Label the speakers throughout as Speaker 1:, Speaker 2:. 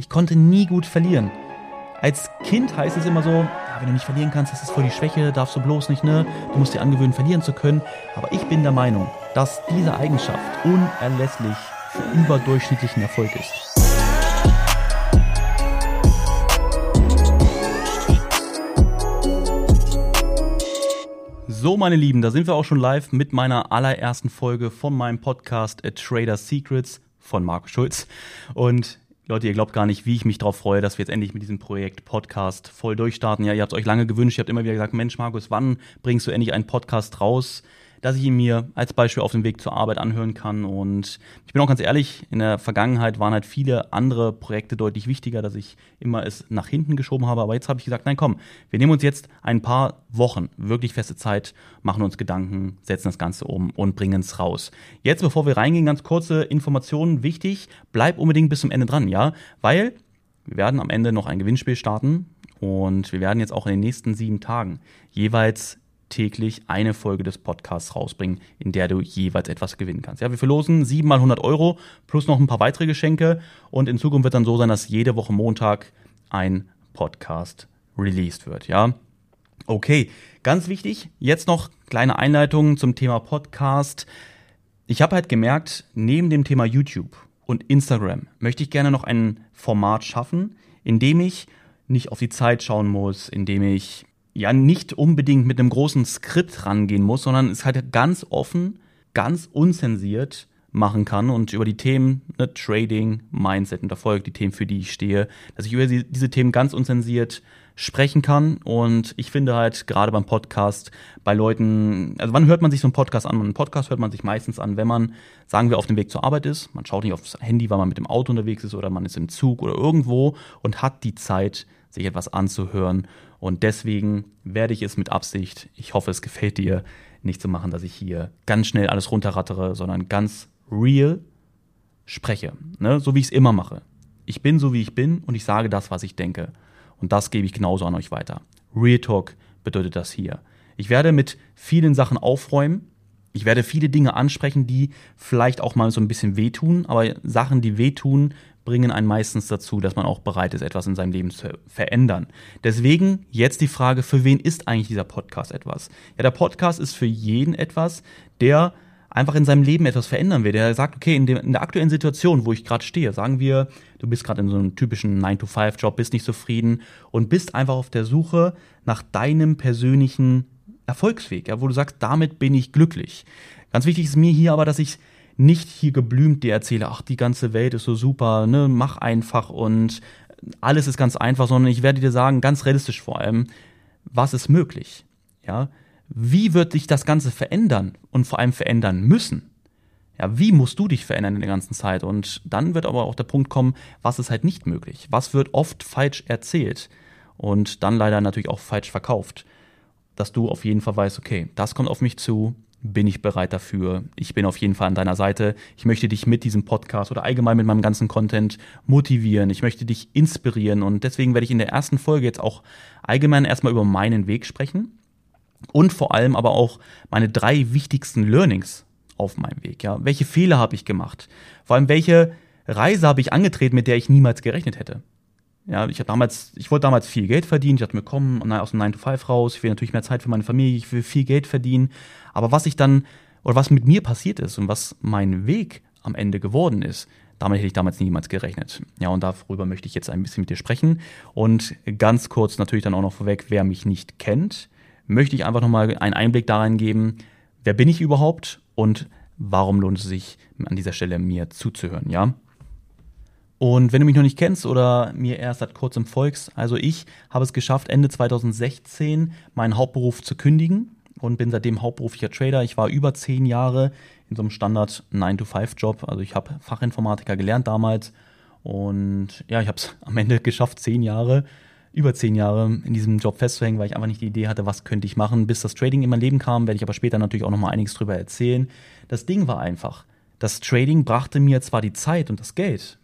Speaker 1: Ich konnte nie gut verlieren. Als Kind heißt es immer so, ja, wenn du nicht verlieren kannst, das ist voll die Schwäche, darfst du bloß nicht, ne? Du musst dir angewöhnen, verlieren zu können. Aber ich bin der Meinung, dass diese Eigenschaft unerlässlich für überdurchschnittlichen Erfolg ist. So, meine Lieben, da sind wir auch schon live mit meiner allerersten Folge von meinem Podcast A Trader Secrets von Markus Schulz. Und Leute, ihr glaubt gar nicht, wie ich mich darauf freue, dass wir jetzt endlich mit diesem Projekt Podcast voll durchstarten. Ja, ihr habt es euch lange gewünscht, ihr habt immer wieder gesagt, Mensch, Markus, wann bringst du endlich einen Podcast raus? Dass ich ihn mir als Beispiel auf dem Weg zur Arbeit anhören kann. Und ich bin auch ganz ehrlich, in der Vergangenheit waren halt viele andere Projekte deutlich wichtiger, dass ich immer es nach hinten geschoben habe. Aber jetzt habe ich gesagt, nein, komm, wir nehmen uns jetzt ein paar Wochen, wirklich feste Zeit, machen uns Gedanken, setzen das Ganze um und bringen es raus. Jetzt, bevor wir reingehen, ganz kurze Informationen. Wichtig, bleib unbedingt bis zum Ende dran, ja, weil wir werden am Ende noch ein Gewinnspiel starten und wir werden jetzt auch in den nächsten sieben Tagen jeweils täglich eine Folge des Podcasts rausbringen, in der du jeweils etwas gewinnen kannst. Ja, wir verlosen sieben mal 100 Euro plus noch ein paar weitere Geschenke und in Zukunft wird dann so sein, dass jede Woche Montag ein Podcast released wird. Ja, okay. Ganz wichtig, jetzt noch kleine Einleitungen zum Thema Podcast. Ich habe halt gemerkt, neben dem Thema YouTube und Instagram möchte ich gerne noch ein Format schaffen, in dem ich nicht auf die Zeit schauen muss, in dem ich ja nicht unbedingt mit einem großen Skript rangehen muss, sondern es halt ganz offen, ganz unzensiert machen kann und über die Themen ne, Trading, Mindset und Erfolg, die Themen, für die ich stehe, dass ich über diese Themen ganz unzensiert sprechen kann. Und ich finde halt gerade beim Podcast bei Leuten, also wann hört man sich so einen Podcast an? Einen Podcast hört man sich meistens an, wenn man, sagen wir, auf dem Weg zur Arbeit ist. Man schaut nicht aufs Handy, weil man mit dem Auto unterwegs ist oder man ist im Zug oder irgendwo und hat die Zeit, sich etwas anzuhören. Und deswegen werde ich es mit Absicht, ich hoffe, es gefällt dir, nicht so machen, dass ich hier ganz schnell alles runterrattere, sondern ganz real spreche. Ne? So wie ich es immer mache. Ich bin so, wie ich bin und ich sage das, was ich denke. Und das gebe ich genauso an euch weiter. Real Talk bedeutet das hier. Ich werde mit vielen Sachen aufräumen. Ich werde viele Dinge ansprechen, die vielleicht auch mal so ein bisschen wehtun, aber Sachen, die wehtun, bringen einen meistens dazu, dass man auch bereit ist, etwas in seinem Leben zu verändern. Deswegen jetzt die Frage, für wen ist eigentlich dieser Podcast etwas? Ja, der Podcast ist für jeden etwas, der einfach in seinem Leben etwas verändern will. Der sagt, okay, in, dem, in der aktuellen Situation, wo ich gerade stehe, sagen wir, du bist gerade in so einem typischen 9-to-5-Job, bist nicht zufrieden und bist einfach auf der Suche nach deinem persönlichen Erfolgsweg, ja, wo du sagst, damit bin ich glücklich. Ganz wichtig ist mir hier aber, dass ich nicht hier geblümt dir erzähle, ach, die ganze Welt ist so super, ne, mach einfach und alles ist ganz einfach, sondern ich werde dir sagen, ganz realistisch vor allem, was ist möglich? Ja, wie wird sich das Ganze verändern und vor allem verändern müssen? Ja, wie musst du dich verändern in der ganzen Zeit? Und dann wird aber auch der Punkt kommen, was ist halt nicht möglich? Was wird oft falsch erzählt und dann leider natürlich auch falsch verkauft? Dass du auf jeden Fall weißt, okay, das kommt auf mich zu, bin ich bereit dafür. Ich bin auf jeden Fall an deiner Seite. Ich möchte dich mit diesem Podcast oder allgemein mit meinem ganzen Content motivieren. Ich möchte dich inspirieren und deswegen werde ich in der ersten Folge jetzt auch allgemein erstmal über meinen Weg sprechen und vor allem aber auch meine drei wichtigsten Learnings auf meinem Weg. Ja, welche Fehler habe ich gemacht? Vor allem welche Reise habe ich angetreten, mit der ich niemals gerechnet hätte? Ja, ich habe damals, ich wollte damals viel Geld verdienen. Ich dachte mir, komm, aus dem 9 to 5 raus. Ich will natürlich mehr Zeit für meine Familie. Ich will viel Geld verdienen. Aber was ich dann, oder was mit mir passiert ist und was mein Weg am Ende geworden ist, damit hätte ich damals niemals gerechnet. Ja, und darüber möchte ich jetzt ein bisschen mit dir sprechen. Und ganz kurz natürlich dann auch noch vorweg, wer mich nicht kennt, möchte ich einfach nochmal einen Einblick darin geben, wer bin ich überhaupt und warum lohnt es sich an dieser Stelle mir zuzuhören, ja? Und wenn du mich noch nicht kennst oder mir erst seit kurzem folgst, also ich habe es geschafft, Ende 2016 meinen Hauptberuf zu kündigen und bin seitdem hauptberuflicher Trader. Ich war über zehn Jahre in so einem Standard 9-to-5-Job. Also ich habe Fachinformatiker gelernt damals und ja, ich habe es am Ende geschafft, zehn Jahre, über zehn Jahre in diesem Job festzuhängen, weil ich einfach nicht die Idee hatte, was könnte ich machen. Bis das Trading in mein Leben kam, werde ich aber später natürlich auch noch mal einiges drüber erzählen. Das Ding war einfach, das Trading brachte mir zwar die Zeit und das Geld,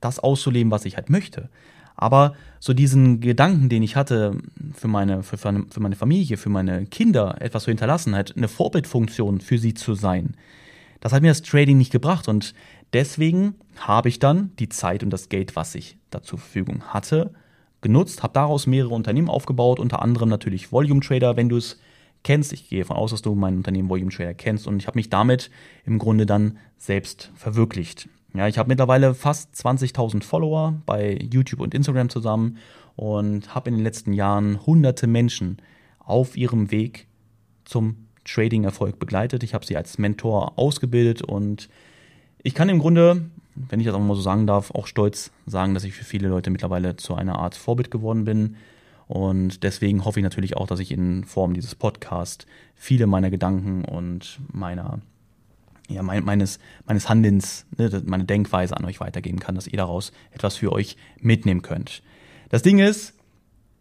Speaker 1: das auszuleben, was ich halt möchte. Aber so diesen Gedanken, den ich hatte, für meine, für, für meine Familie, für meine Kinder etwas zu hinterlassen, halt eine Vorbildfunktion für sie zu sein, das hat mir das Trading nicht gebracht. Und deswegen habe ich dann die Zeit und das Geld, was ich da zur Verfügung hatte, genutzt, habe daraus mehrere Unternehmen aufgebaut, unter anderem natürlich Volume Trader, wenn du es kennst. Ich gehe davon aus, dass du mein Unternehmen Volume Trader kennst und ich habe mich damit im Grunde dann selbst verwirklicht. Ja, ich habe mittlerweile fast 20.000 Follower bei YouTube und Instagram zusammen und habe in den letzten Jahren hunderte Menschen auf ihrem Weg zum Trading-Erfolg begleitet. Ich habe sie als Mentor ausgebildet und ich kann im Grunde, wenn ich das auch mal so sagen darf, auch stolz sagen, dass ich für viele Leute mittlerweile zu einer Art Vorbild geworden bin. Und deswegen hoffe ich natürlich auch, dass ich in Form dieses Podcasts viele meiner Gedanken und meiner ja, mein, meines, meines Handelns, ne, meine Denkweise an euch weitergeben kann, dass ihr daraus etwas für euch mitnehmen könnt. Das Ding ist,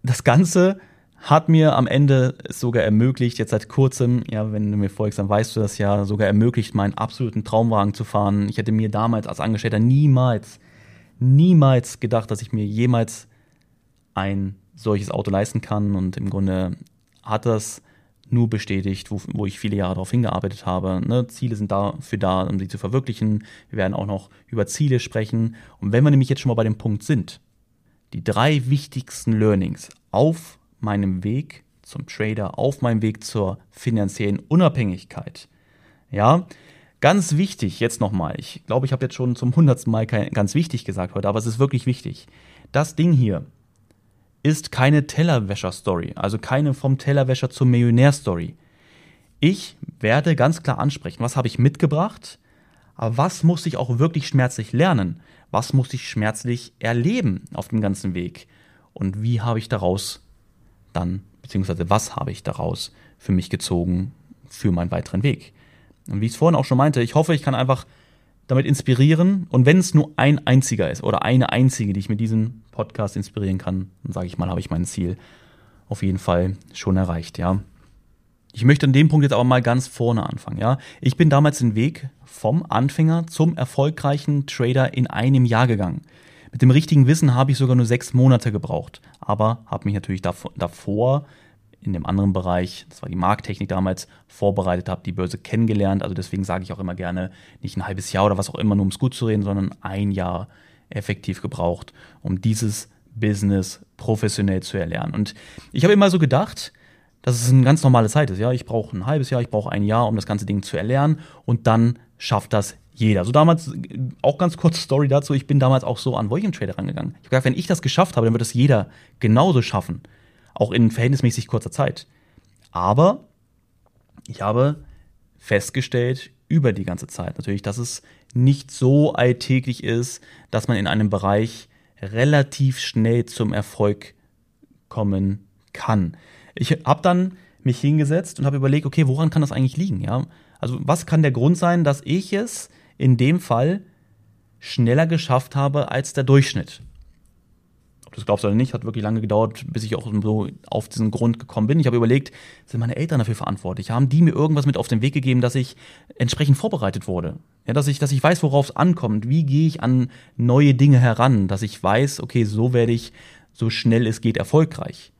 Speaker 1: das Ganze hat mir am Ende sogar ermöglicht, jetzt seit kurzem, ja, wenn du mir folgst, dann weißt du das ja, sogar ermöglicht, meinen absoluten Traumwagen zu fahren. Ich hätte mir damals als Angestellter niemals, niemals gedacht, dass ich mir jemals ein solches Auto leisten kann und im Grunde hat das nur bestätigt, wo, wo ich viele Jahre darauf hingearbeitet habe. Ne? Ziele sind dafür da, um sie zu verwirklichen. Wir werden auch noch über Ziele sprechen. Und wenn wir nämlich jetzt schon mal bei dem Punkt sind, die drei wichtigsten Learnings auf meinem Weg zum Trader, auf meinem Weg zur finanziellen Unabhängigkeit. Ja, ganz wichtig jetzt nochmal. Ich glaube, ich habe jetzt schon zum hundertsten Mal ganz wichtig gesagt heute, aber es ist wirklich wichtig. Das Ding hier, ist keine Tellerwäscher-Story, also keine vom Tellerwäscher zum Millionär-Story. Ich werde ganz klar ansprechen, was habe ich mitgebracht, aber was muss ich auch wirklich schmerzlich lernen? Was muss ich schmerzlich erleben auf dem ganzen Weg? Und wie habe ich daraus dann, beziehungsweise was habe ich daraus für mich gezogen für meinen weiteren Weg? Und wie ich es vorhin auch schon meinte, ich hoffe, ich kann einfach damit inspirieren. Und wenn es nur ein einziger ist oder eine einzige, die ich mit diesem Podcast inspirieren kann, dann sage ich mal, habe ich mein Ziel auf jeden Fall schon erreicht, ja. Ich möchte an dem Punkt jetzt aber mal ganz vorne anfangen, ja. Ich bin damals den Weg vom Anfänger zum erfolgreichen Trader in einem Jahr gegangen. Mit dem richtigen Wissen habe ich sogar nur sechs Monate gebraucht, aber habe mich natürlich davor in dem anderen Bereich, das war die Markttechnik damals, vorbereitet habe, die Börse kennengelernt. Also deswegen sage ich auch immer gerne, nicht ein halbes Jahr oder was auch immer, nur um es gut zu reden, sondern ein Jahr effektiv gebraucht, um dieses Business professionell zu erlernen. Und ich habe immer so gedacht, dass es eine ganz normale Zeit ist. Ja, ich brauche ein halbes Jahr, ich brauche ein Jahr, um das ganze Ding zu erlernen und dann schafft das jeder. Also damals, auch ganz kurze Story dazu, ich bin damals auch so an Volume Trader rangegangen. Ich habe gedacht, wenn ich das geschafft habe, dann wird das jeder genauso schaffen auch in verhältnismäßig kurzer Zeit. Aber ich habe festgestellt über die ganze Zeit natürlich, dass es nicht so alltäglich ist, dass man in einem Bereich relativ schnell zum Erfolg kommen kann. Ich habe dann mich hingesetzt und habe überlegt, okay, woran kann das eigentlich liegen? Ja? Also was kann der Grund sein, dass ich es in dem Fall schneller geschafft habe als der Durchschnitt? Das glaubst du oder nicht, hat wirklich lange gedauert, bis ich auch so auf diesen Grund gekommen bin. Ich habe überlegt, sind meine Eltern dafür verantwortlich? Haben die mir irgendwas mit auf den Weg gegeben, dass ich entsprechend vorbereitet wurde? Ja, dass ich, dass ich weiß, worauf es ankommt. Wie gehe ich an neue Dinge heran? Dass ich weiß, okay, so werde ich so schnell es geht erfolgreich.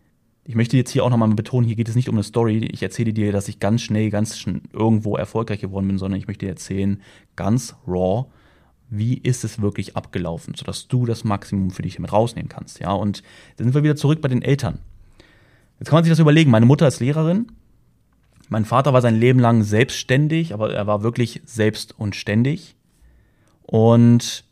Speaker 1: Ich möchte jetzt hier auch nochmal betonen, hier geht es nicht um eine Story. Ich erzähle dir, dass ich ganz schnell, ganz schnell irgendwo erfolgreich geworden bin, sondern ich möchte dir erzählen, ganz raw, wie ist es wirklich abgelaufen, sodass du das Maximum für dich damit rausnehmen kannst. Ja, und dann sind wir wieder zurück bei den Eltern. Jetzt kann man sich das überlegen. Meine Mutter ist Lehrerin. Mein Vater war sein Leben lang selbstständig, aber er war wirklich selbst und ständig. Und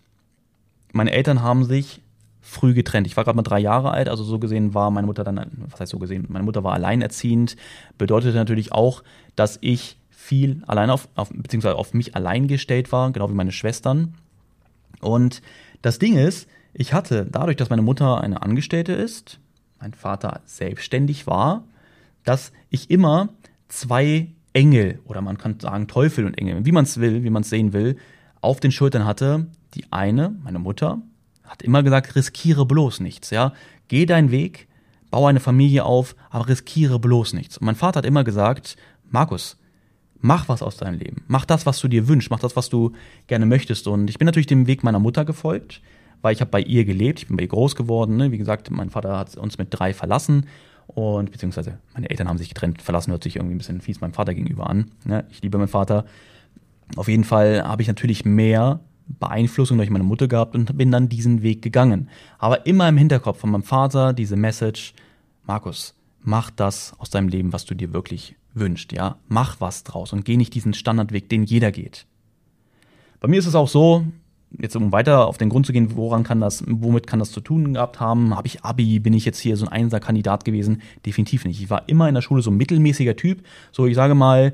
Speaker 1: meine Eltern haben sich früh getrennt. Ich war gerade mal drei Jahre alt, also so gesehen war meine Mutter dann, was heißt so gesehen, meine Mutter war alleinerziehend, bedeutete natürlich auch, dass ich viel allein auf, auf beziehungsweise auf mich allein gestellt war, genau wie meine Schwestern. Und das Ding ist, ich hatte dadurch, dass meine Mutter eine Angestellte ist, mein Vater selbstständig war, dass ich immer zwei Engel oder man kann sagen Teufel und Engel, wie man es will, wie man es sehen will, auf den Schultern hatte. Die eine, meine Mutter, hat immer gesagt, riskiere bloß nichts, ja. Geh deinen Weg, baue eine Familie auf, aber riskiere bloß nichts. Und mein Vater hat immer gesagt, Markus, mach was aus deinem Leben. Mach das, was du dir wünschst, mach das, was du gerne möchtest. Und ich bin natürlich dem Weg meiner Mutter gefolgt, weil ich habe bei ihr gelebt, ich bin bei ihr groß geworden. Ne? Wie gesagt, mein Vater hat uns mit drei verlassen und beziehungsweise meine Eltern haben sich getrennt. Verlassen hört sich irgendwie ein bisschen fies meinem Vater gegenüber an. Ne? Ich liebe meinen Vater. Auf jeden Fall habe ich natürlich mehr Beeinflussung durch meine Mutter gehabt und bin dann diesen Weg gegangen. Aber immer im Hinterkopf von meinem Vater diese Message, Markus, mach das aus deinem Leben, was du dir wirklich wünschst, ja? Mach was draus und geh nicht diesen Standardweg, den jeder geht. Bei mir ist es auch so, jetzt um weiter auf den Grund zu gehen, woran kann das, womit kann das zu tun gehabt haben? Habe ich Abi, bin ich jetzt hier so ein Einser-Kandidat gewesen? Definitiv nicht. Ich war immer in der Schule so ein mittelmäßiger Typ. So, ich sage mal,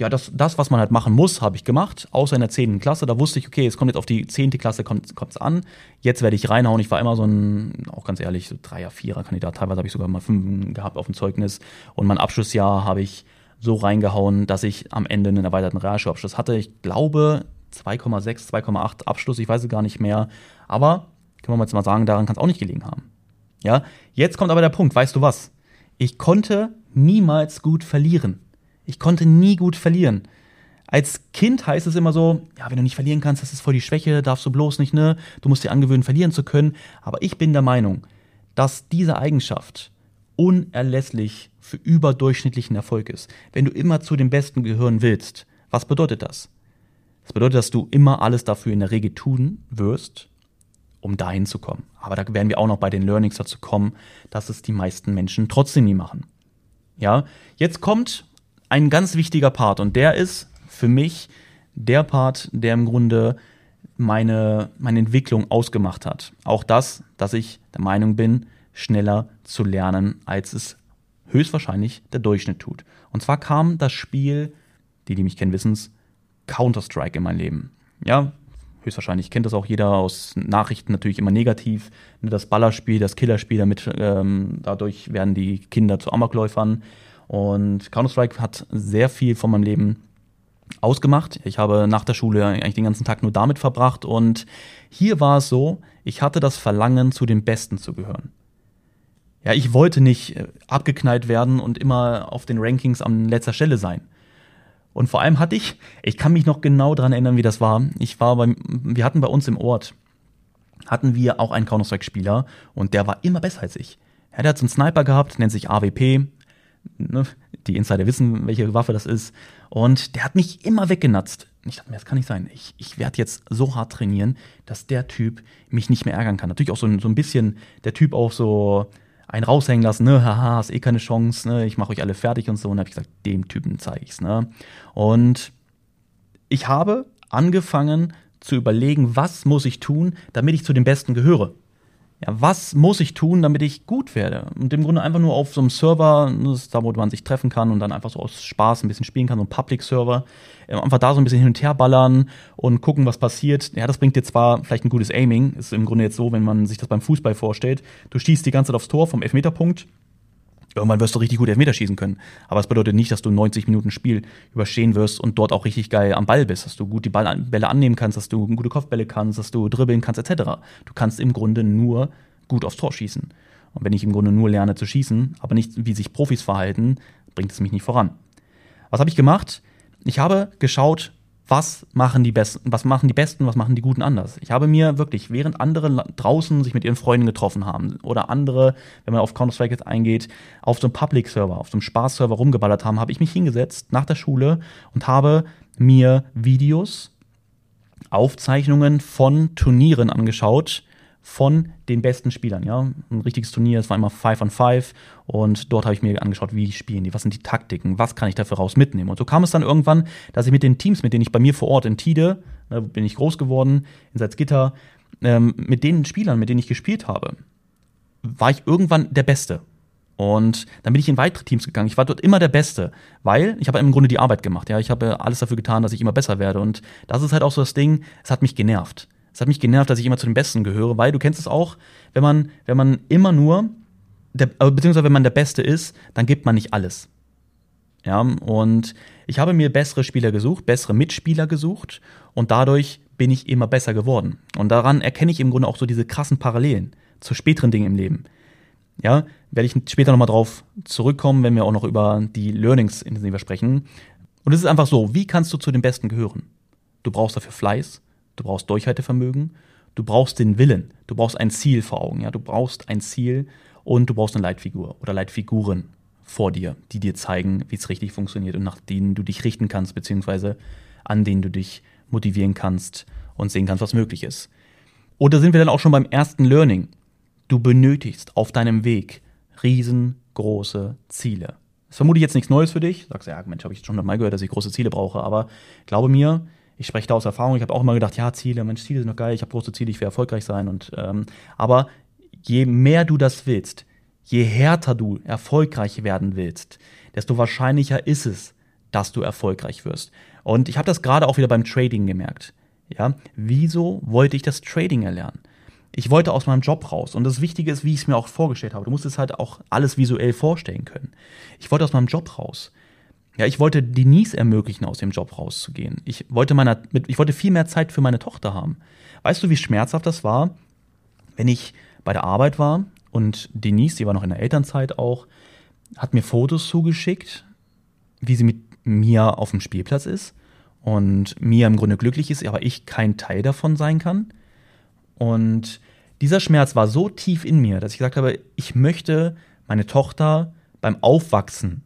Speaker 1: ja, das, das, was man halt machen muss, habe ich gemacht, außer in der 10. Klasse. Da wusste ich, okay, es kommt jetzt auf die 10. Klasse kommt es an. Jetzt werde ich reinhauen. Ich war immer so ein, auch ganz ehrlich, so Dreier, Vierer-Kandidat. Teilweise habe ich sogar mal fünf gehabt auf dem Zeugnis. Und mein Abschlussjahr habe ich so reingehauen, dass ich am Ende einen erweiterten Realschulabschluss hatte. Ich glaube 2,6, 2,8 Abschluss, ich weiß es gar nicht mehr. Aber, können wir jetzt mal sagen, daran kann es auch nicht gelegen haben. Ja, jetzt kommt aber der Punkt, weißt du was? Ich konnte niemals gut verlieren. Ich konnte nie gut verlieren. Als Kind heißt es immer so, ja, wenn du nicht verlieren kannst, das ist voll die Schwäche, darfst du bloß nicht, ne? Du musst dir angewöhnen, verlieren zu können. Aber ich bin der Meinung, dass diese Eigenschaft unerlässlich für überdurchschnittlichen Erfolg ist. Wenn du immer zu den Besten gehören willst, was bedeutet das? Das bedeutet, dass du immer alles dafür in der Regel tun wirst, um dahin zu kommen. Aber da werden wir auch noch bei den Learnings dazu kommen, dass es die meisten Menschen trotzdem nie machen. Ja, jetzt kommt ein ganz wichtiger Part und der ist für mich der Part, der im Grunde meine, meine Entwicklung ausgemacht hat. Auch das, dass ich der Meinung bin, schneller zu lernen, als es höchstwahrscheinlich der Durchschnitt tut. Und zwar kam das Spiel, die, die mich kennen, wissen es, Counter-Strike in mein Leben. Ja, höchstwahrscheinlich kennt das auch jeder aus Nachrichten natürlich immer negativ. Das Ballerspiel, das Killerspiel, damit ähm, dadurch werden die Kinder zu Amokläufern. Und Counter-Strike hat sehr viel von meinem Leben ausgemacht. Ich habe nach der Schule eigentlich den ganzen Tag nur damit verbracht und hier war es so, ich hatte das Verlangen, zu den Besten zu gehören. Ja, ich wollte nicht äh, abgeknallt werden und immer auf den Rankings an letzter Stelle sein. Und vor allem hatte ich, ich kann mich noch genau daran erinnern, wie das war. Ich war beim, wir hatten bei uns im Ort, hatten wir auch einen Counter-Strike-Spieler und der war immer besser als ich. Ja, der hat so einen Sniper gehabt, nennt sich AWP, ne, die Insider wissen, welche Waffe das ist. Und der hat mich immer weggenatzt. Ich dachte mir, das kann nicht sein. Ich, ich werde jetzt so hart trainieren, dass der Typ mich nicht mehr ärgern kann. Natürlich auch so, so ein bisschen der Typ auch so einen raushängen lassen, ne, haha, hast eh keine Chance, ne, ich mache euch alle fertig und so. Und habe ich gesagt, dem Typen zeige ich's, ne. Und ich habe angefangen zu überlegen, was muss ich tun, damit ich zu den Besten gehöre ja, was muss ich tun, damit ich gut werde? Und im Grunde einfach nur auf so einem Server, ist da, wo man sich treffen kann und dann einfach so aus Spaß ein bisschen spielen kann, so ein Public-Server, äh, einfach da so ein bisschen hin und her ballern und gucken, was passiert. Ja, das bringt dir zwar vielleicht ein gutes Aiming, ist im Grunde jetzt so, wenn man sich das beim Fußball vorstellt. Du schießt die ganze Zeit aufs Tor vom Elfmeterpunkt Irgendwann wirst du richtig gut Elfmeter schießen können. Aber es bedeutet nicht, dass du 90 Minuten Spiel überstehen wirst und dort auch richtig geil am Ball bist, dass du gut die Ball Bälle annehmen kannst, dass du gute Kopfbälle kannst, dass du dribbeln kannst, etc. Du kannst im Grunde nur gut aufs Tor schießen. Und wenn ich im Grunde nur lerne zu schießen, aber nicht, wie sich Profis verhalten, bringt es mich nicht voran. Was habe ich gemacht? Ich habe geschaut, was machen die Besten, was machen die Besten, was machen die Guten anders. Ich habe mir wirklich, während andere draußen sich mit ihren Freunden getroffen haben oder andere, wenn man auf Counter-Strike jetzt eingeht, auf so einem Public-Server, auf so einem Spaß-Server rumgeballert haben, habe ich mich hingesetzt nach der Schule und habe mir Videos, Aufzeichnungen von Turnieren angeschaut, von den besten Spielern. Ja? Ein richtiges Turnier, es war immer Five on Five und dort habe ich mir angeschaut, wie spielen die, was sind die Taktiken, was kann ich dafür raus mitnehmen. Und so kam es dann irgendwann, dass ich mit den Teams, mit denen ich bei mir vor Ort in Tide, da bin ich groß geworden, in Salzgitter, ähm, mit den Spielern, mit denen ich gespielt habe, war ich irgendwann der Beste. Und dann bin ich in weitere Teams gegangen. Ich war dort immer der Beste, weil ich habe im Grunde die Arbeit gemacht. Ja, ich habe alles dafür getan, dass ich immer besser werde. Und das ist halt auch so das Ding. Es hat mich genervt. Es hat mich genervt, dass ich immer zu den Besten gehöre, weil du kennst es auch, wenn man, wenn man immer nur, der, beziehungsweise wenn man der Beste ist, dann gibt man nicht alles. Ja, und ich habe mir bessere Spieler gesucht, bessere Mitspieler gesucht und dadurch bin ich immer besser geworden. Und daran erkenne ich im Grunde auch so diese krassen Parallelen zu späteren Dingen im Leben. Ja, werde ich später nochmal drauf zurückkommen, wenn wir auch noch über die Learnings intensiver sprechen. Und es ist einfach so, wie kannst du zu den Besten gehören? Du brauchst dafür Fleiß, du brauchst Durchhaltevermögen, du brauchst den Willen, du brauchst ein Ziel vor Augen, ja, du brauchst ein Ziel und du brauchst eine Leitfigur oder Leitfiguren vor dir, die dir zeigen, wie es richtig funktioniert und nach denen du dich richten kannst, beziehungsweise an denen du dich motivieren kannst und sehen kannst, was möglich ist. Oder sind wir dann auch schon beim ersten Learning? Du benötigst auf deinem Weg riesengroße Ziele. Das ist vermutlich jetzt nichts Neues für dich. Sagst ja, Mensch, habe ich schon mal gehört, dass ich große Ziele brauche. Aber glaube mir, ich spreche da aus Erfahrung. Ich habe auch immer gedacht, ja, Ziele, Mensch, Ziele sind doch geil. Ich habe große Ziele, ich will erfolgreich sein. Und ähm, aber je mehr du das willst, je härter du erfolgreich werden willst, desto wahrscheinlicher ist es, dass du erfolgreich wirst. Und ich habe das gerade auch wieder beim Trading gemerkt. Ja, wieso wollte ich das Trading erlernen? Ich wollte aus meinem Job raus. Und das Wichtige ist, wie ich es mir auch vorgestellt habe. Du musst es halt auch alles visuell vorstellen können. Ich wollte aus meinem Job raus. Ja, ich wollte Denise ermöglichen, aus dem Job rauszugehen. Ich wollte meiner, ich wollte viel mehr Zeit für meine Tochter haben. Weißt du, wie schmerzhaft das war, wenn ich bei der Arbeit war und Denise, die war noch in der Elternzeit auch, hat mir Fotos zugeschickt, wie sie mit mir auf dem Spielplatz ist und Mia im Grunde glücklich ist, aber ich kein Teil davon sein kann. Und dieser Schmerz war so tief in mir, dass ich gesagt habe, ich möchte meine Tochter beim Aufwachsen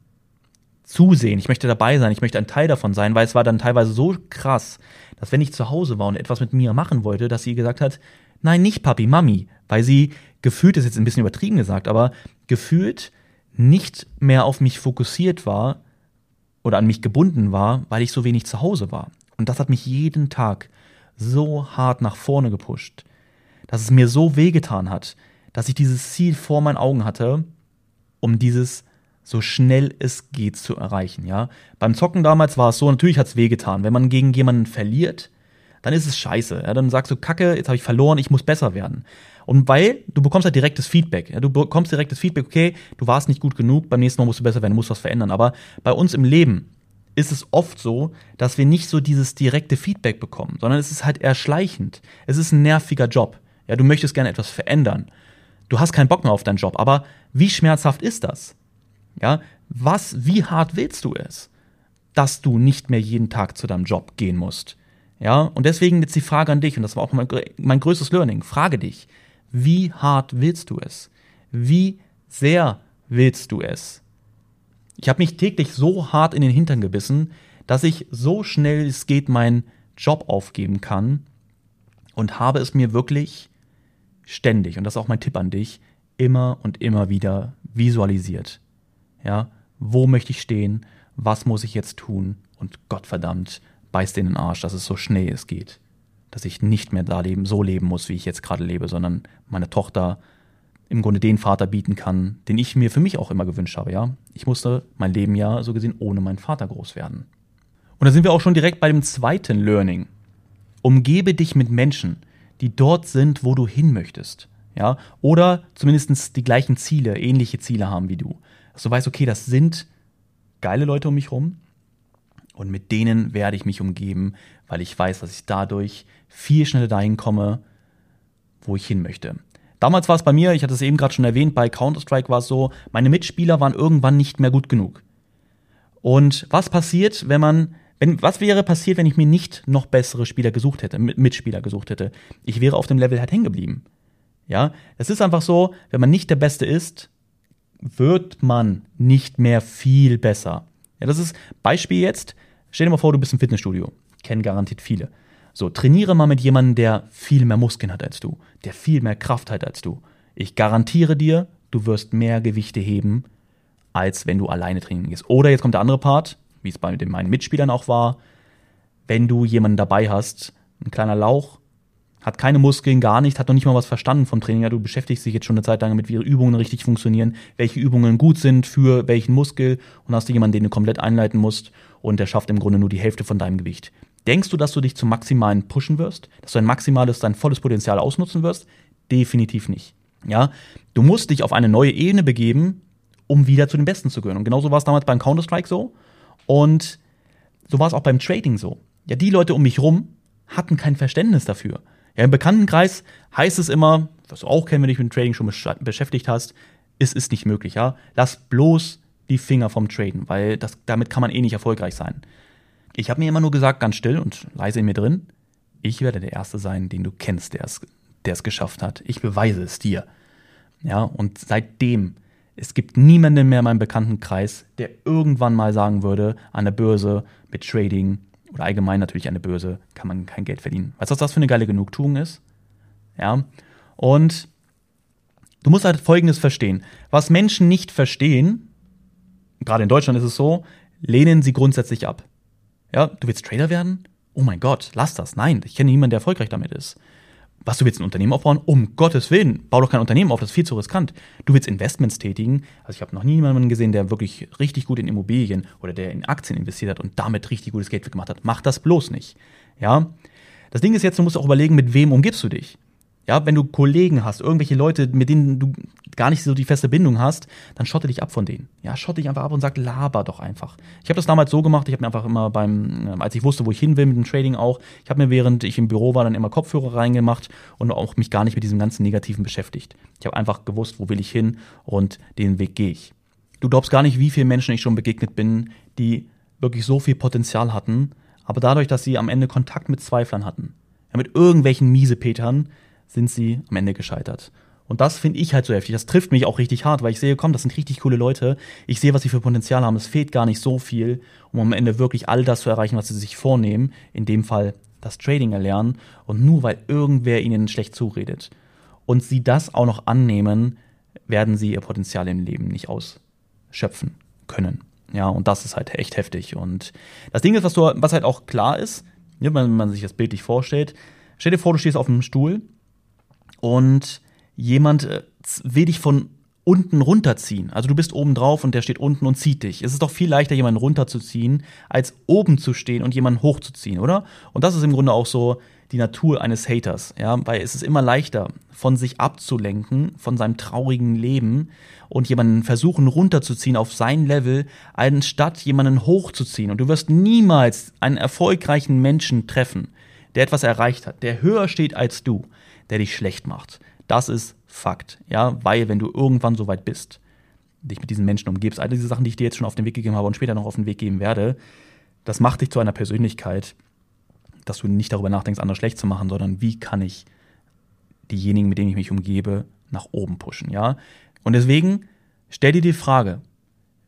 Speaker 1: zusehen, ich möchte dabei sein, ich möchte ein Teil davon sein, weil es war dann teilweise so krass, dass wenn ich zu Hause war und etwas mit Mia machen wollte, dass sie gesagt hat, nein, nicht Papi, Mami, weil sie gefühlt, ist jetzt ein bisschen übertrieben gesagt, aber gefühlt nicht mehr auf mich fokussiert war, oder an mich gebunden war, weil ich so wenig zu Hause war. Und das hat mich jeden Tag so hart nach vorne gepusht, dass es mir so wehgetan hat, dass ich dieses Ziel vor meinen Augen hatte, um dieses so schnell es geht zu erreichen, ja. Beim Zocken damals war es so, natürlich hat es wehgetan. Wenn man gegen jemanden verliert, dann ist es scheiße. Ja? Dann sagst du, Kacke, jetzt habe ich verloren, ich muss besser werden. Und weil du bekommst halt direktes Feedback. Ja, du bekommst direktes Feedback, okay, du warst nicht gut genug, beim nächsten Mal musst du besser werden, du musst was verändern. Aber bei uns im Leben ist es oft so, dass wir nicht so dieses direkte Feedback bekommen, sondern es ist halt eher schleichend. Es ist ein nerviger Job. Ja, du möchtest gerne etwas verändern. Du hast keinen Bock mehr auf deinen Job, aber wie schmerzhaft ist das? Ja, was, wie hart willst du es, dass du nicht mehr jeden Tag zu deinem Job gehen musst? Ja, und deswegen jetzt die Frage an dich, und das war auch mein, mein größtes Learning, frage dich, wie hart willst du es? Wie sehr willst du es? Ich habe mich täglich so hart in den Hintern gebissen, dass ich so schnell es geht meinen Job aufgeben kann und habe es mir wirklich ständig, und das ist auch mein Tipp an dich, immer und immer wieder visualisiert. Ja, wo möchte ich stehen? Was muss ich jetzt tun? Und Gottverdammt, beißt in den Arsch, dass es so schnell es geht dass ich nicht mehr da leben, so leben muss, wie ich jetzt gerade lebe, sondern meine Tochter im Grunde den Vater bieten kann, den ich mir für mich auch immer gewünscht habe, ja. Ich musste mein Leben ja so gesehen ohne meinen Vater groß werden. Und da sind wir auch schon direkt bei dem zweiten Learning. Umgebe dich mit Menschen, die dort sind, wo du hin möchtest, ja. Oder zumindest die gleichen Ziele, ähnliche Ziele haben wie du. Dass du weißt, okay, das sind geile Leute um mich rum, und mit denen werde ich mich umgeben, weil ich weiß, dass ich dadurch viel schneller dahin komme, wo ich hin möchte. Damals war es bei mir, ich hatte es eben gerade schon erwähnt, bei Counter-Strike war es so, meine Mitspieler waren irgendwann nicht mehr gut genug. Und was passiert, wenn man, wenn, was wäre passiert, wenn ich mir nicht noch bessere Spieler gesucht hätte, Mitspieler gesucht hätte? Ich wäre auf dem Level halt hängen geblieben. Ja, es ist einfach so, wenn man nicht der Beste ist, wird man nicht mehr viel besser. Ja, das ist Beispiel jetzt. Stell dir mal vor, du bist im Fitnessstudio. Kennen garantiert viele. So, trainiere mal mit jemandem, der viel mehr Muskeln hat als du, der viel mehr Kraft hat als du. Ich garantiere dir, du wirst mehr Gewichte heben, als wenn du alleine trainieren gehst. Oder jetzt kommt der andere Part, wie es bei meinen Mitspielern auch war, wenn du jemanden dabei hast, ein kleiner Lauch, hat keine Muskeln, gar nicht, hat noch nicht mal was verstanden vom Training. Ja, du beschäftigst dich jetzt schon eine Zeit lang damit, wie ihre Übungen richtig funktionieren, welche Übungen gut sind für welchen Muskel und hast du jemanden, den du komplett einleiten musst und der schafft im Grunde nur die Hälfte von deinem Gewicht. Denkst du, dass du dich zum Maximalen pushen wirst? Dass du ein maximales, dein volles Potenzial ausnutzen wirst? Definitiv nicht. Ja, du musst dich auf eine neue Ebene begeben, um wieder zu den Besten zu gehören. Und genauso war es damals beim Counter-Strike so. Und so war es auch beim Trading so. Ja, die Leute um mich rum hatten kein Verständnis dafür. Ja, im Bekanntenkreis heißt es immer, was du auch kennst, wenn du dich mit Trading schon beschäftigt hast, es ist nicht möglich, ja. Lass bloß die Finger vom Traden, weil das, damit kann man eh nicht erfolgreich sein. Ich habe mir immer nur gesagt, ganz still und leise in mir drin, ich werde der Erste sein, den du kennst, der es, der es geschafft hat. Ich beweise es dir. Ja, und seitdem, es gibt niemanden mehr in meinem Bekanntenkreis, der irgendwann mal sagen würde, an der Börse mit Trading oder allgemein natürlich an der Börse kann man kein Geld verdienen. Weißt du, was das für eine geile Genugtuung ist? Ja. Und du musst halt Folgendes verstehen. Was Menschen nicht verstehen, gerade in Deutschland ist es so, lehnen sie grundsätzlich ab. Ja, du willst Trader werden? Oh mein Gott, lass das. Nein, ich kenne niemanden, der erfolgreich damit ist. Was, du willst ein Unternehmen aufbauen? Um Gottes Willen, bau doch kein Unternehmen auf, das ist viel zu riskant. Du willst Investments tätigen. Also ich habe noch nie jemanden gesehen, der wirklich richtig gut in Immobilien oder der in Aktien investiert hat und damit richtig gutes Geld gemacht hat. Mach das bloß nicht. Ja. Das Ding ist jetzt, du musst auch überlegen, mit wem umgibst du dich. Ja, wenn du Kollegen hast, irgendwelche Leute, mit denen du gar nicht so die feste Bindung hast, dann schotte dich ab von denen. Ja, schotte dich einfach ab und sag, laber doch einfach. Ich habe das damals so gemacht, ich habe mir einfach immer beim, äh, als ich wusste, wo ich hin will mit dem Trading auch, ich habe mir während ich im Büro war dann immer Kopfhörer reingemacht und auch mich gar nicht mit diesem ganzen Negativen beschäftigt. Ich habe einfach gewusst, wo will ich hin und den Weg gehe ich. Du glaubst gar nicht, wie vielen Menschen ich schon begegnet bin, die wirklich so viel Potenzial hatten, aber dadurch, dass sie am Ende Kontakt mit Zweiflern hatten, ja, mit irgendwelchen Miesepetern, sind sie am Ende gescheitert. Und das finde ich halt so heftig. Das trifft mich auch richtig hart, weil ich sehe, komm, das sind richtig coole Leute. Ich sehe, was sie für Potenzial haben. Es fehlt gar nicht so viel, um am Ende wirklich all das zu erreichen, was sie sich vornehmen. In dem Fall das Trading erlernen. Und nur weil irgendwer ihnen schlecht zuredet und sie das auch noch annehmen, werden sie ihr Potenzial im Leben nicht ausschöpfen können. Ja, und das ist halt echt heftig. Und das Ding ist, was, du, was halt auch klar ist, wenn man sich das bildlich vorstellt, stell dir vor, du stehst auf einem Stuhl und jemand äh, will dich von unten runterziehen. Also du bist oben drauf und der steht unten und zieht dich. Es ist doch viel leichter, jemanden runterzuziehen, als oben zu stehen und jemanden hochzuziehen, oder? Und das ist im Grunde auch so die Natur eines Haters, ja, weil es ist immer leichter, von sich abzulenken, von seinem traurigen Leben und jemanden versuchen runterzuziehen auf sein Level, anstatt jemanden hochzuziehen. Und du wirst niemals einen erfolgreichen Menschen treffen, der etwas erreicht hat, der höher steht als du, der dich schlecht macht. Das ist Fakt, ja, weil wenn du irgendwann so weit bist, dich mit diesen Menschen umgibst, all diese Sachen, die ich dir jetzt schon auf den Weg gegeben habe und später noch auf den Weg geben werde, das macht dich zu einer Persönlichkeit, dass du nicht darüber nachdenkst, andere schlecht zu machen, sondern wie kann ich diejenigen, mit denen ich mich umgebe, nach oben pushen, ja? Und deswegen stell dir die Frage,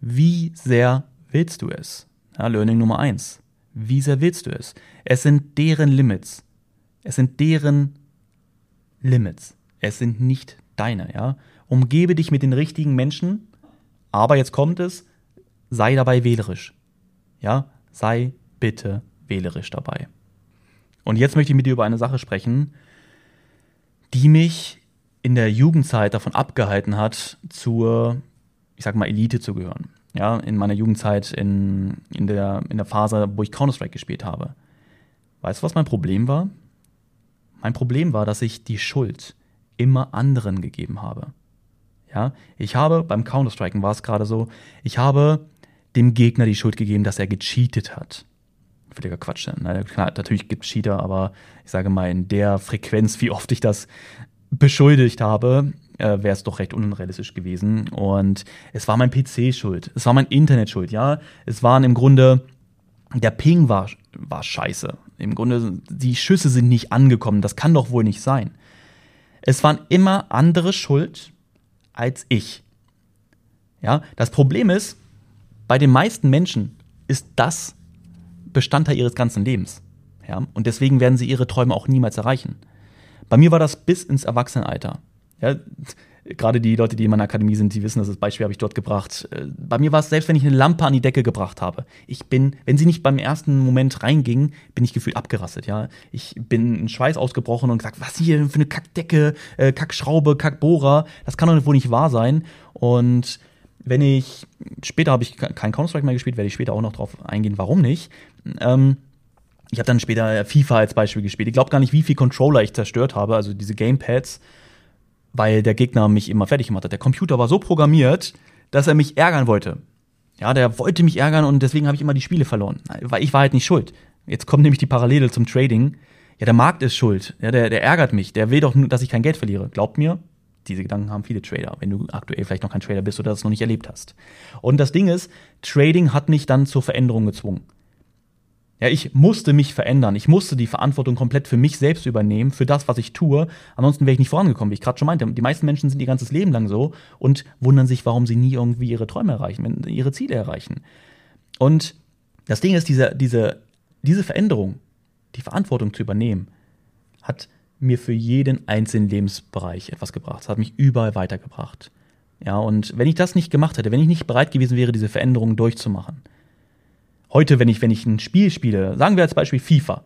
Speaker 1: wie sehr willst du es? Ja, Learning Nummer eins. Wie sehr willst du es? Es sind deren Limits. Es sind deren Limits. Es sind nicht deine, ja. Umgebe dich mit den richtigen Menschen, aber jetzt kommt es, sei dabei wählerisch. Ja, sei bitte wählerisch dabei. Und jetzt möchte ich mit dir über eine Sache sprechen, die mich in der Jugendzeit davon abgehalten hat, zur, ich sag mal, Elite zu gehören. Ja, in meiner Jugendzeit, in, in, der, in der Phase, wo ich Counter-Strike gespielt habe. Weißt du, was mein Problem war? Mein Problem war, dass ich die Schuld immer anderen gegeben habe. Ja, ich habe beim Counter-Striken war es gerade so, ich habe dem Gegner die Schuld gegeben, dass er gecheatet hat. Völliger Quatsch. Ne? Natürlich gibt es Cheater, aber ich sage mal, in der Frequenz, wie oft ich das beschuldigt habe, äh, wäre es doch recht unrealistisch gewesen. Und es war mein PC schuld. Es war mein Internet schuld, ja. Es waren im Grunde, der Ping war, war scheiße. Im Grunde, die Schüsse sind nicht angekommen. Das kann doch wohl nicht sein. Es waren immer andere schuld als ich. Ja, das Problem ist, bei den meisten Menschen ist das Bestandteil ihres ganzen Lebens. Ja, und deswegen werden sie ihre Träume auch niemals erreichen. Bei mir war das bis ins Erwachsenenalter. Ja, gerade die Leute, die in meiner Akademie sind, die wissen, das Beispiel habe ich dort gebracht. Äh, bei mir war es selbst, wenn ich eine Lampe an die Decke gebracht habe. Ich bin, wenn sie nicht beim ersten Moment reinging, bin ich gefühlt abgerastet, ja. Ich bin in Schweiß ausgebrochen und gesagt, was hier für eine Kackdecke, äh, Kackschraube, Kackbohrer, das kann doch wohl nicht wahr sein. Und wenn ich, später habe ich kein Counter-Strike mehr gespielt, werde ich später auch noch drauf eingehen, warum nicht. Ähm, ich habe dann später FIFA als Beispiel gespielt. Ich glaube gar nicht, wie viel Controller ich zerstört habe, also diese Gamepads weil der Gegner mich immer fertig gemacht hat. Der Computer war so programmiert, dass er mich ärgern wollte. Ja, der wollte mich ärgern und deswegen habe ich immer die Spiele verloren. Weil ich war halt nicht schuld. Jetzt kommt nämlich die Parallele zum Trading. Ja, der Markt ist schuld. Ja, der, der ärgert mich. Der will doch nur, dass ich kein Geld verliere. Glaubt mir, diese Gedanken haben viele Trader, wenn du aktuell vielleicht noch kein Trader bist oder das noch nicht erlebt hast. Und das Ding ist, Trading hat mich dann zur Veränderung gezwungen. Ja, ich musste mich verändern. Ich musste die Verantwortung komplett für mich selbst übernehmen, für das, was ich tue. Ansonsten wäre ich nicht vorangekommen, wie ich gerade schon meinte. Die meisten Menschen sind ihr ganzes Leben lang so und wundern sich, warum sie nie irgendwie ihre Träume erreichen, ihre Ziele erreichen. Und das Ding ist, diese, diese, diese Veränderung, die Verantwortung zu übernehmen, hat mir für jeden einzelnen Lebensbereich etwas gebracht. Es hat mich überall weitergebracht. Ja, und wenn ich das nicht gemacht hätte, wenn ich nicht bereit gewesen wäre, diese Veränderungen durchzumachen, heute, wenn ich, wenn ich ein Spiel spiele, sagen wir als Beispiel FIFA,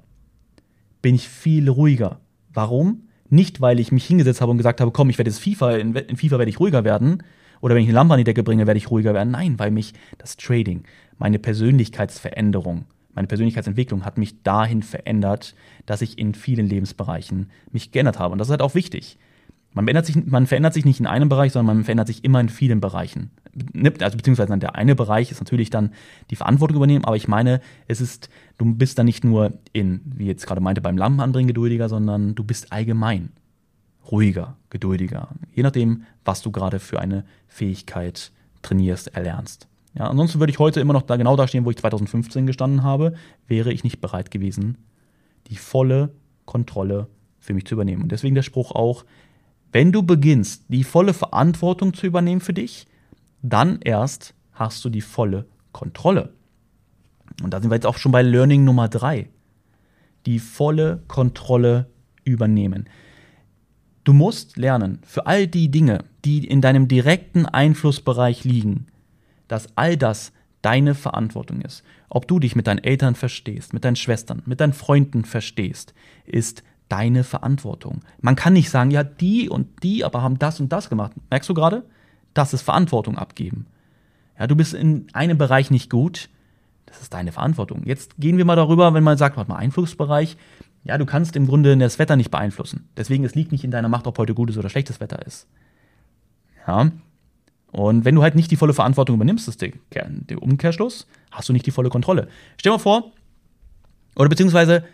Speaker 1: bin ich viel ruhiger. Warum? Nicht, weil ich mich hingesetzt habe und gesagt habe, komm, ich werde jetzt FIFA, in, in FIFA werde ich ruhiger werden, oder wenn ich eine Lampe an die Decke bringe, werde ich ruhiger werden. Nein, weil mich das Trading, meine Persönlichkeitsveränderung, meine Persönlichkeitsentwicklung hat mich dahin verändert, dass ich in vielen Lebensbereichen mich geändert habe. Und das ist halt auch wichtig. Man verändert, sich, man verändert sich nicht in einem Bereich, sondern man verändert sich immer in vielen Bereichen. Also beziehungsweise der eine Bereich ist natürlich dann die Verantwortung übernehmen, aber ich meine, es ist, du bist dann nicht nur in, wie jetzt gerade meinte, beim Lampenanbringen geduldiger, sondern du bist allgemein ruhiger, geduldiger. Je nachdem, was du gerade für eine Fähigkeit trainierst, erlernst. Ja, ansonsten würde ich heute immer noch da genau da stehen, wo ich 2015 gestanden habe, wäre ich nicht bereit gewesen, die volle Kontrolle für mich zu übernehmen. Und deswegen der Spruch auch, wenn du beginnst, die volle Verantwortung zu übernehmen für dich, dann erst hast du die volle Kontrolle. Und da sind wir jetzt auch schon bei Learning Nummer drei. Die volle Kontrolle übernehmen. Du musst lernen, für all die Dinge, die in deinem direkten Einflussbereich liegen, dass all das deine Verantwortung ist. Ob du dich mit deinen Eltern verstehst, mit deinen Schwestern, mit deinen Freunden verstehst, ist deine Verantwortung. Man kann nicht sagen, ja, die und die aber haben das und das gemacht. Merkst du gerade? Das ist Verantwortung abgeben. Ja, du bist in einem Bereich nicht gut. Das ist deine Verantwortung. Jetzt gehen wir mal darüber, wenn man sagt, warte mal, Einflussbereich. Ja, du kannst im Grunde das Wetter nicht beeinflussen. Deswegen, es liegt nicht in deiner Macht, ob heute gutes oder schlechtes Wetter ist. Ja. Und wenn du halt nicht die volle Verantwortung übernimmst, ist der, der Umkehrschluss, hast du nicht die volle Kontrolle. Stell dir mal vor, oder beziehungsweise,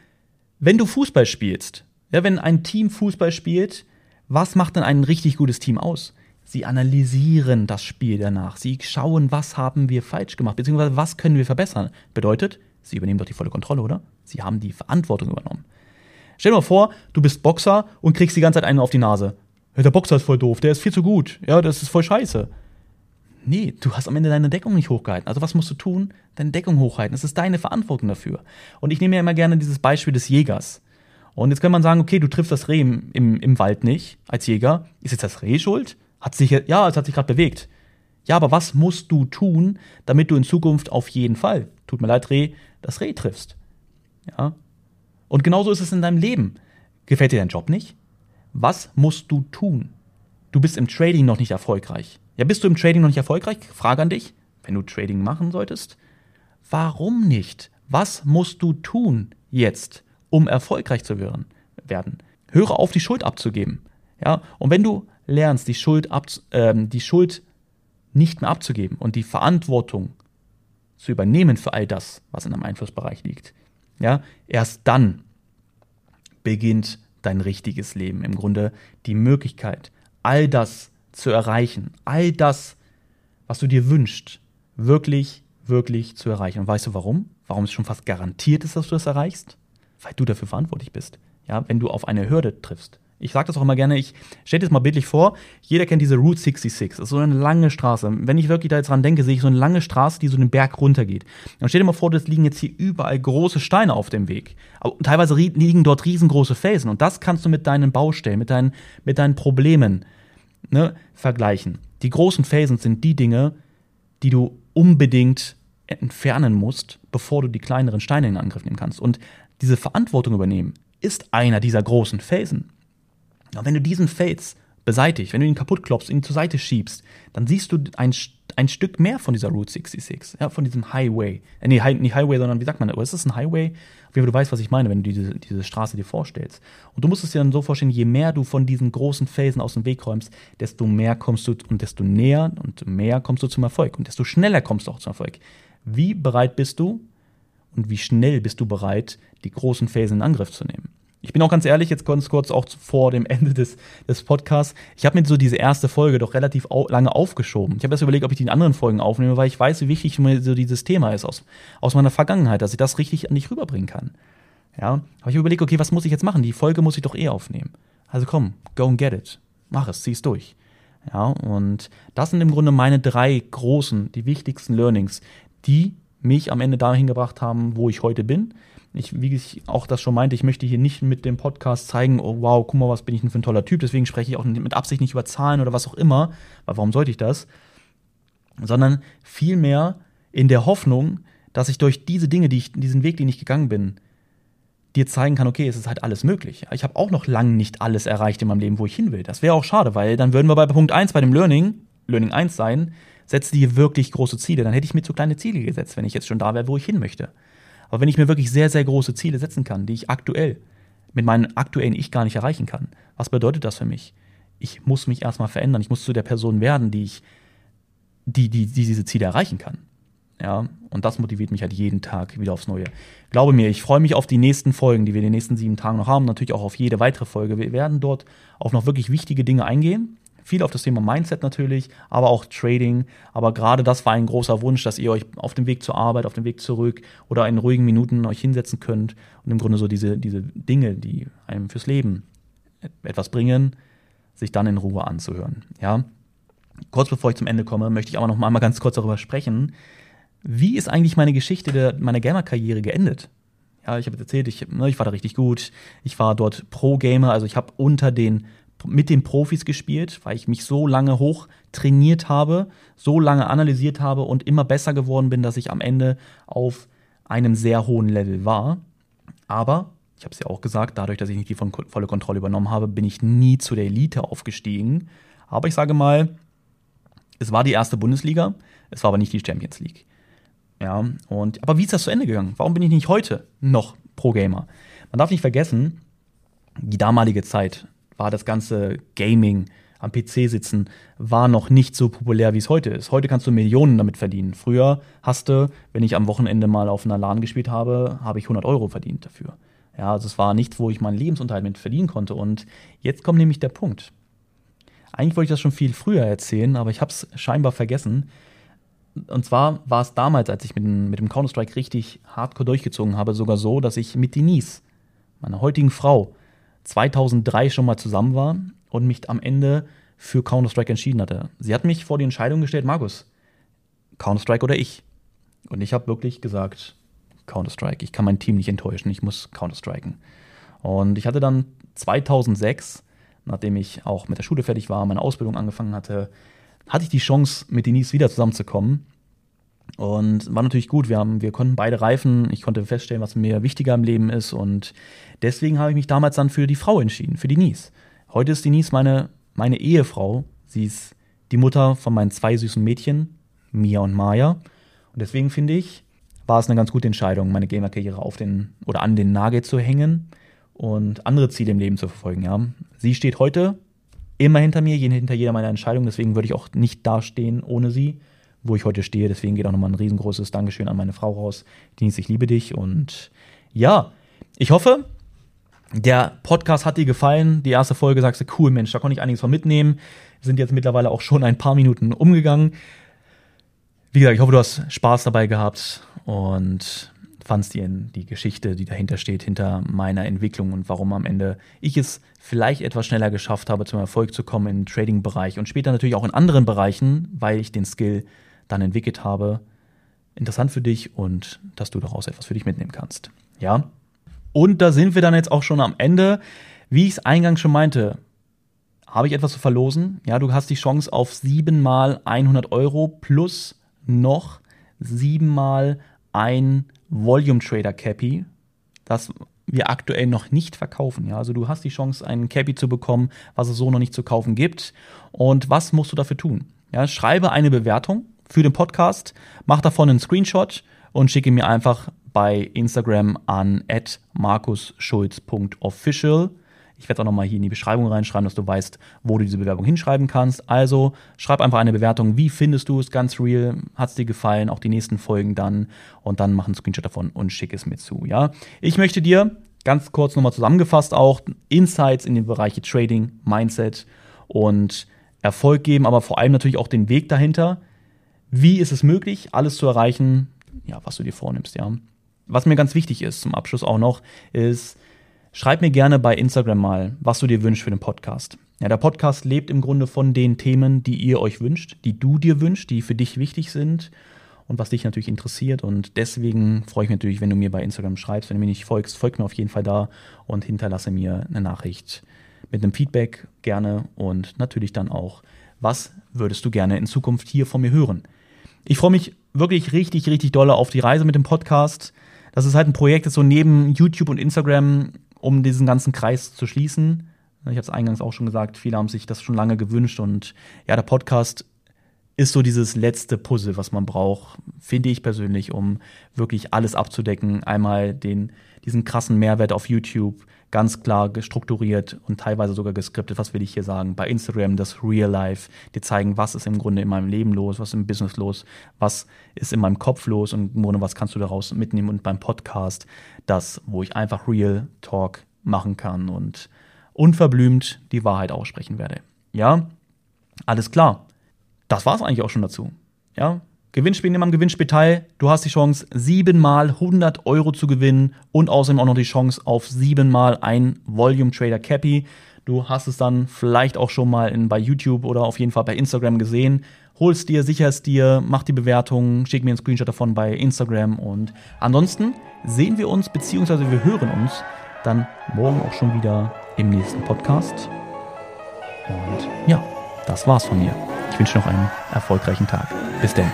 Speaker 1: wenn du Fußball spielst, ja, wenn ein Team Fußball spielt, was macht denn ein richtig gutes Team aus? Sie analysieren das Spiel danach. Sie schauen, was haben wir falsch gemacht, beziehungsweise was können wir verbessern. Bedeutet, sie übernehmen doch die volle Kontrolle, oder? Sie haben die Verantwortung übernommen. Stell dir mal vor, du bist Boxer und kriegst die ganze Zeit einen auf die Nase. Ja, der Boxer ist voll doof, der ist viel zu gut. Ja, das ist voll scheiße. Nee, du hast am Ende deine Deckung nicht hochgehalten. Also was musst du tun? Deine Deckung hochhalten. Es ist deine Verantwortung dafür. Und ich nehme ja immer gerne dieses Beispiel des Jägers. Und jetzt kann man sagen, okay, du triffst das Reh im, im, im Wald nicht als Jäger. Ist jetzt das Reh schuld? Hat sich, ja, es hat sich gerade bewegt. Ja, aber was musst du tun, damit du in Zukunft auf jeden Fall, tut mir leid, Reh, das Reh triffst? Ja. Und genauso ist es in deinem Leben. Gefällt dir dein Job nicht? Was musst du tun? Du bist im Trading noch nicht erfolgreich. Ja, bist du im Trading noch nicht erfolgreich? Frage an dich, wenn du Trading machen solltest. Warum nicht? Was musst du tun jetzt? Um erfolgreich zu werden. Höre auf, die Schuld abzugeben. Ja? Und wenn du lernst, die Schuld, ab, äh, die Schuld nicht mehr abzugeben und die Verantwortung zu übernehmen für all das, was in deinem Einflussbereich liegt, ja, erst dann beginnt dein richtiges Leben. Im Grunde die Möglichkeit, all das zu erreichen, all das, was du dir wünschst, wirklich, wirklich zu erreichen. Und weißt du warum? Warum es schon fast garantiert ist, dass du das erreichst? Weil du dafür verantwortlich bist. Ja, wenn du auf eine Hürde triffst. Ich sage das auch immer gerne, ich stelle das mal bildlich vor, jeder kennt diese Route 66, das ist so eine lange Straße. Wenn ich wirklich da jetzt dran denke, sehe ich so eine lange Straße, die so den Berg runtergeht. Dann stell dir mal vor, das liegen jetzt hier überall große Steine auf dem Weg. Aber teilweise liegen dort riesengroße Felsen und das kannst du mit deinen Baustellen, mit deinen, mit deinen Problemen ne, vergleichen. Die großen Felsen sind die Dinge, die du unbedingt entfernen musst, bevor du die kleineren Steine in Angriff nehmen kannst. Und diese Verantwortung übernehmen, ist einer dieser großen Felsen. Und wenn du diesen Fels beseitigst, wenn du ihn kaputt klopfst, ihn zur Seite schiebst, dann siehst du ein, ein Stück mehr von dieser Route 66, ja, von diesem Highway. Äh, nee, nicht Highway, sondern wie sagt man, oder ist das ein Highway? Auf du weißt, was ich meine, wenn du diese, diese Straße dir vorstellst. Und du musst es dir dann so vorstellen, je mehr du von diesen großen Felsen aus dem Weg räumst, desto mehr kommst du und desto näher und mehr kommst du zum Erfolg und desto schneller kommst du auch zum Erfolg. Wie bereit bist du, und wie schnell bist du bereit, die großen Phasen in Angriff zu nehmen. Ich bin auch ganz ehrlich, jetzt ganz kurz auch vor dem Ende des, des Podcasts. Ich habe mir so diese erste Folge doch relativ au lange aufgeschoben. Ich habe erst überlegt, ob ich die anderen Folgen aufnehme, weil ich weiß, wie wichtig mir so dieses Thema ist aus, aus meiner Vergangenheit, dass ich das richtig an dich rüberbringen kann. Ja, habe ich überlegt, okay, was muss ich jetzt machen? Die Folge muss ich doch eh aufnehmen. Also komm, go and get it. Mach es, zieh es durch. Ja, und das sind im Grunde meine drei großen, die wichtigsten Learnings, die mich am Ende dahin gebracht haben, wo ich heute bin. Ich, wie ich auch das schon meinte, ich möchte hier nicht mit dem Podcast zeigen, oh wow, guck mal, was bin ich denn für ein toller Typ. Deswegen spreche ich auch mit Absicht nicht über Zahlen oder was auch immer, weil warum sollte ich das? Sondern vielmehr in der Hoffnung, dass ich durch diese Dinge, die ich, diesen Weg, den ich gegangen bin, dir zeigen kann, okay, es ist halt alles möglich. Ich habe auch noch lange nicht alles erreicht in meinem Leben, wo ich hin will. Das wäre auch schade, weil dann würden wir bei Punkt 1 bei dem Learning, Learning 1 sein, setze dir wirklich große Ziele. Dann hätte ich mir zu kleine Ziele gesetzt, wenn ich jetzt schon da wäre, wo ich hin möchte. Aber wenn ich mir wirklich sehr, sehr große Ziele setzen kann, die ich aktuell mit meinem aktuellen Ich gar nicht erreichen kann, was bedeutet das für mich? Ich muss mich erstmal verändern. Ich muss zu der Person werden, die ich, die, die, die diese Ziele erreichen kann. Ja, und das motiviert mich halt jeden Tag wieder aufs Neue. Glaube mir, ich freue mich auf die nächsten Folgen, die wir in den nächsten sieben Tagen noch haben. Natürlich auch auf jede weitere Folge. Wir werden dort auf noch wirklich wichtige Dinge eingehen. Viel auf das Thema Mindset natürlich, aber auch Trading. Aber gerade das war ein großer Wunsch, dass ihr euch auf dem Weg zur Arbeit, auf dem Weg zurück oder in ruhigen Minuten euch hinsetzen könnt und im Grunde so diese, diese Dinge, die einem fürs Leben etwas bringen, sich dann in Ruhe anzuhören. Ja. Kurz bevor ich zum Ende komme, möchte ich aber noch mal ganz kurz darüber sprechen, wie ist eigentlich meine Geschichte der, meiner Gamer-Karriere geendet? Ja, ich habe erzählt, ich, ne, ich war da richtig gut. Ich war dort Pro-Gamer, also ich habe unter den mit den Profis gespielt, weil ich mich so lange hoch trainiert habe, so lange analysiert habe und immer besser geworden bin, dass ich am Ende auf einem sehr hohen Level war. Aber, ich habe es ja auch gesagt, dadurch, dass ich nicht die volle Kontrolle übernommen habe, bin ich nie zu der Elite aufgestiegen. Aber ich sage mal, es war die erste Bundesliga, es war aber nicht die Champions League. Ja, und, aber wie ist das zu Ende gegangen? Warum bin ich nicht heute noch Pro-Gamer? Man darf nicht vergessen, die damalige Zeit war das ganze Gaming am PC sitzen, war noch nicht so populär, wie es heute ist. Heute kannst du Millionen damit verdienen. Früher hast du, wenn ich am Wochenende mal auf einer LAN gespielt habe, habe ich 100 Euro verdient dafür. Ja, also es war nichts, wo ich meinen Lebensunterhalt mit verdienen konnte. Und jetzt kommt nämlich der Punkt. Eigentlich wollte ich das schon viel früher erzählen, aber ich habe es scheinbar vergessen und zwar war es damals, als ich mit, mit dem Counter-Strike richtig hardcore durchgezogen habe, sogar so, dass ich mit Denise, meiner heutigen Frau, 2003 schon mal zusammen war und mich am Ende für Counter-Strike entschieden hatte. Sie hat mich vor die Entscheidung gestellt, Markus, Counter-Strike oder ich. Und ich habe wirklich gesagt, Counter-Strike. Ich kann mein Team nicht enttäuschen, ich muss Counter-Striken. Und ich hatte dann 2006, nachdem ich auch mit der Schule fertig war, meine Ausbildung angefangen hatte, hatte ich die Chance, mit Denise wieder zusammenzukommen. Und war natürlich gut. Wir, haben, wir konnten beide reifen. Ich konnte feststellen, was mir wichtiger im Leben ist. Und deswegen habe ich mich damals dann für die Frau entschieden, für Denise. Heute ist Denise meine, meine Ehefrau. Sie ist die Mutter von meinen zwei süßen Mädchen, Mia und Maya. Und deswegen finde ich, war es eine ganz gute Entscheidung, meine Gamer-Karriere auf den oder an den Nagel zu hängen und andere Ziele im Leben zu verfolgen. Ja. Sie steht heute immer hinter mir, hinter jeder meiner Entscheidungen. Deswegen würde ich auch nicht dastehen ohne sie, wo ich heute stehe. Deswegen geht auch nochmal ein riesengroßes Dankeschön an meine Frau raus. Denise, ich liebe dich. Und ja, ich hoffe, der Podcast hat dir gefallen. Die erste Folge sagst du, cool, Mensch, da konnte ich einiges von mitnehmen. Wir sind jetzt mittlerweile auch schon ein paar Minuten umgegangen. Wie gesagt, ich hoffe, du hast Spaß dabei gehabt und fandst die, die Geschichte, die dahinter steht, hinter meiner Entwicklung und warum am Ende ich es vielleicht etwas schneller geschafft habe, zum Erfolg zu kommen im Trading-Bereich und später natürlich auch in anderen Bereichen, weil ich den Skill dann entwickelt habe. Interessant für dich und dass du daraus etwas für dich mitnehmen kannst. Ja. Und da sind wir dann jetzt auch schon am Ende. Wie ich es eingangs schon meinte, habe ich etwas zu verlosen. Ja, du hast die Chance auf siebenmal 100 Euro plus noch siebenmal ein Volume Trader Cappy, das wir aktuell noch nicht verkaufen. Ja? Also du hast die Chance, einen Cappy zu bekommen, was es so noch nicht zu kaufen gibt. Und was musst du dafür tun? Ja, schreibe eine Bewertung für den Podcast, mach davon einen Screenshot und schicke mir einfach bei Instagram an markusschulz.official. Ich werde auch nochmal hier in die Beschreibung reinschreiben, dass du weißt, wo du diese Bewerbung hinschreiben kannst. Also schreib einfach eine Bewertung. Wie findest du es? Ganz real. Hat es dir gefallen? Auch die nächsten Folgen dann. Und dann mach einen Screenshot davon und schick es mir zu. Ja, ich möchte dir ganz kurz nochmal zusammengefasst auch Insights in den Bereiche Trading, Mindset und Erfolg geben, aber vor allem natürlich auch den Weg dahinter. Wie ist es möglich, alles zu erreichen, ja, was du dir vornimmst, ja. Was mir ganz wichtig ist zum Abschluss auch noch, ist, Schreib mir gerne bei Instagram mal, was du dir wünschst für den Podcast. Ja, der Podcast lebt im Grunde von den Themen, die ihr euch wünscht, die du dir wünschst, die für dich wichtig sind. und was dich natürlich interessiert. Und deswegen freue ich mich natürlich, wenn du mir bei Instagram schreibst. Wenn du mir nicht folgst, folg mir auf jeden Fall da und hinterlasse mir eine Nachricht mit einem Feedback gerne und natürlich dann auch, was würdest du gerne in Zukunft hier von mir hören. Ich freue mich wirklich richtig, richtig dolle auf die Reise mit dem Podcast. Das ist halt ein Projekt, das so neben YouTube und Instagram, um diesen ganzen Kreis zu schließen. Ich habe es eingangs auch schon gesagt, viele haben sich das schon lange gewünscht und ja, der Podcast ist so dieses letzte Puzzle, was man braucht, finde ich persönlich, um wirklich alles abzudecken. Einmal den, diesen krassen Mehrwert auf YouTube, ganz klar strukturiert und teilweise sogar geskriptet. Was will ich hier sagen? Bei Instagram das Real Life, die zeigen, was ist im Grunde in meinem Leben los, was ist im Business los, was ist in meinem Kopf los und im Grunde, was kannst du daraus mitnehmen. Und beim Podcast das, wo ich einfach Real Talk machen kann und unverblümt die Wahrheit aussprechen werde. Ja, alles klar das war es eigentlich auch schon dazu. Ja, Gewinnspiel, nimm am Gewinnspiel teil. Du hast die Chance, siebenmal 100 Euro zu gewinnen und außerdem auch noch die Chance auf siebenmal ein Volume Trader Cappy. Du hast es dann vielleicht auch schon mal in, bei YouTube oder auf jeden Fall bei Instagram gesehen. Hol's dir, sicherst dir, mach die Bewertung, schick mir einen Screenshot davon bei Instagram und ansonsten sehen wir uns beziehungsweise wir hören uns dann morgen auch schon wieder im nächsten Podcast. Und ja, das war's von mir. Ich wünsche noch einen erfolgreichen Tag. Bis denn.